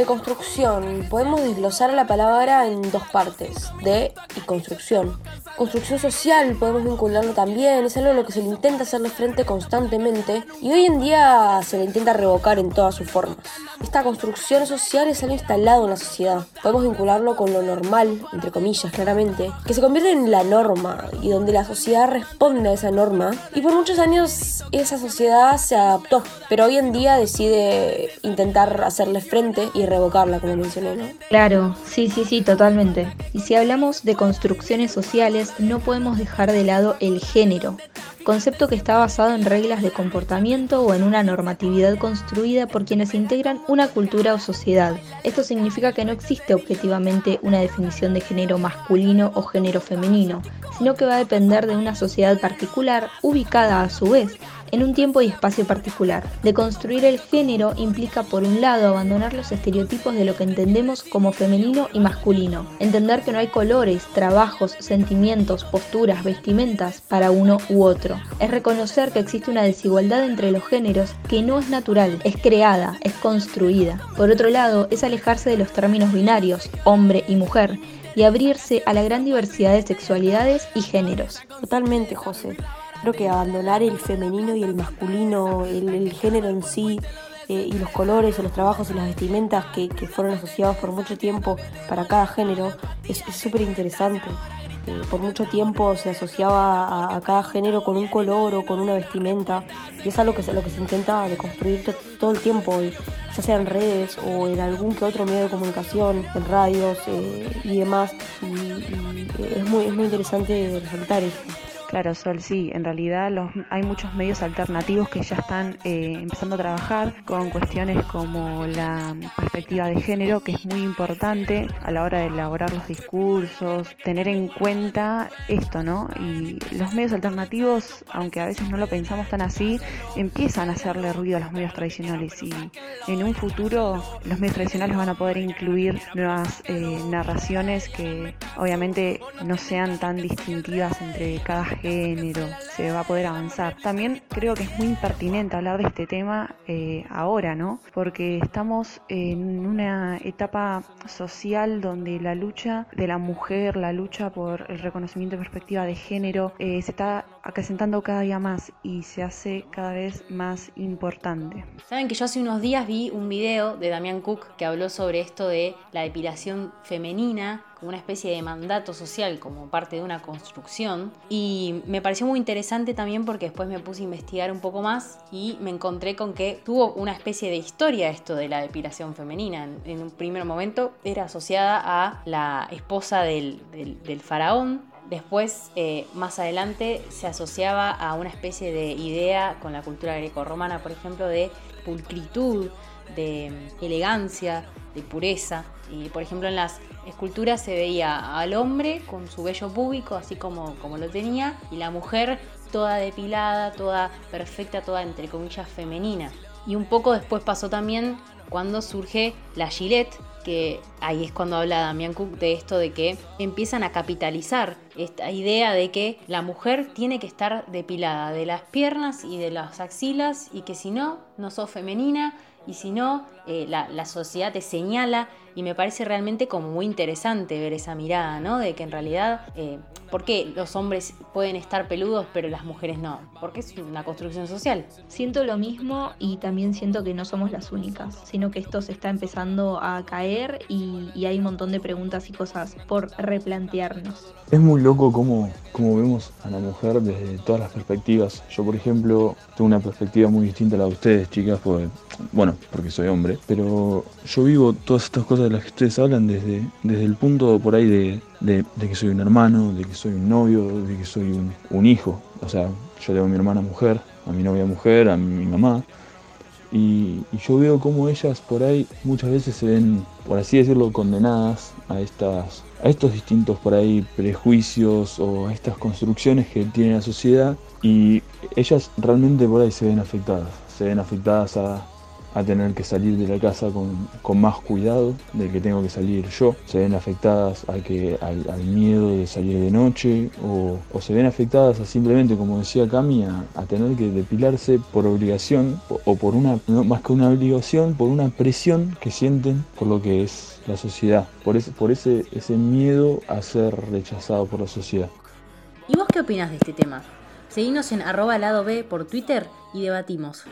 De construcción, podemos desglosar la palabra en dos partes, de y construcción. Construcción social podemos vincularlo también, es algo a lo que se le intenta hacerle frente constantemente y hoy en día se le intenta revocar en todas sus formas. Esta construcción social es algo instalado en la sociedad. Podemos vincularlo con lo normal, entre comillas, claramente, que se convierte en la norma y donde la sociedad responde a esa norma. Y por muchos años esa sociedad se adaptó, pero hoy en día decide intentar hacerle frente y revocarla, como mencioné, ¿no? Claro, sí, sí, sí, totalmente. Y si hablamos de construcciones sociales, no podemos dejar de lado el género, concepto que está basado en reglas de comportamiento o en una normatividad construida por quienes integran una cultura o sociedad. Esto significa que no existe objetivamente una definición de género masculino o género femenino, sino que va a depender de una sociedad particular ubicada a su vez en un tiempo y espacio particular. De construir el género implica por un lado abandonar los estereotipos de lo que entendemos como femenino y masculino, entender que no hay colores, trabajos, sentimientos, posturas, vestimentas para uno u otro. Es reconocer que existe una desigualdad entre los géneros que no es natural, es creada, es construida. Por otro lado, es alejarse de los términos binarios, hombre y mujer, y abrirse a la gran diversidad de sexualidades y géneros. Totalmente, José. Creo que abandonar el femenino y el masculino, el, género en sí, eh, y los colores o los trabajos y las vestimentas que, fueron asociados por mucho tiempo para cada género es súper interesante. Eh, por mucho tiempo se asociaba a, cada género con un color o con una vestimenta y es algo que, lo que se intenta deconstruir todo el tiempo, ya sea en redes o en algún que otro medio de comunicación, en radios eh, y demás. Y, es, muy, es muy interesante resaltar eso. Claro, Sol, sí, en realidad los, hay muchos medios alternativos que ya están eh, empezando a trabajar con cuestiones como la perspectiva de género, que es muy importante a la hora de elaborar los discursos, tener en cuenta esto, ¿no? Y los medios alternativos, aunque a veces no lo pensamos tan así, empiezan a hacerle ruido a los medios tradicionales y en un futuro los medios tradicionales van a poder incluir nuevas eh, narraciones que obviamente no sean tan distintivas entre cada género, se va a poder avanzar. También creo que es muy impertinente hablar de este tema eh, ahora, ¿no? Porque estamos en una etapa social donde la lucha de la mujer, la lucha por el reconocimiento de perspectiva de género, eh, se está acrecentando cada día más y se hace cada vez más importante. Saben que yo hace unos días vi un video de Damián Cook que habló sobre esto de la depilación femenina una especie de mandato social como parte de una construcción y me pareció muy interesante también porque después me puse a investigar un poco más y me encontré con que tuvo una especie de historia esto de la depilación femenina. En, un primer momento era asociada a la esposa del, faraón, Después, eh, más adelante, se asociaba a una especie de idea con la cultura greco-romana, por ejemplo, de pulcritud, de elegancia, de pureza. Y por ejemplo en las escultura se veía al hombre con su vello púbico, así como, como lo tenía, y la mujer toda depilada, toda perfecta, toda entre comillas femenina. Y un poco después pasó también cuando surge la Gillette, que ahí es cuando habla Damián Cook de esto de que empiezan a capitalizar esta idea de que la mujer tiene que estar depilada de las piernas y de las axilas y que si no, no sos femenina y si no, eh, la, la, sociedad te señala y me parece realmente como muy interesante ver esa mirada, ¿no? De que en realidad, eh, ¿por qué los hombres pueden estar peludos pero las mujeres no? Porque es una construcción social. Siento lo mismo y también siento que no somos las únicas, sino que esto se está empezando a caer y, y hay un montón de preguntas y cosas por replantearnos. Es muy loco cómo, cómo vemos a la mujer desde todas las perspectivas. Yo, por ejemplo, tengo una perspectiva muy distinta a la de ustedes, chicas, porque, bueno, porque soy hombre, pero yo vivo todas estas cosas de las que ustedes hablan desde, desde el punto por ahí de, que soy un hermano, de que soy un novio, de que soy un, hijo. O sea, yo le a mi hermana mujer, a mi novia mujer, a mi mamá. Y, yo veo cómo ellas por ahí muchas veces se ven, por así decirlo, condenadas a estas a estos distintos por ahí prejuicios o a estas construcciones que tiene la sociedad y ellas realmente por ahí se ven afectadas, se ven afectadas a, tener que salir de la casa con, con más cuidado del que tengo que salir yo. Se ven afectadas a que, al, miedo de salir de noche o, se ven afectadas a simplemente, como decía Cami, a, tener que depilarse por obligación o, por una, más que una obligación, por una presión que sienten por lo que es la sociedad, por ese, por ese, ese miedo a ser rechazado por la sociedad. ¿Y vos qué opinas de este tema? Seguimos en arroba lado B por Twitter y debatimos.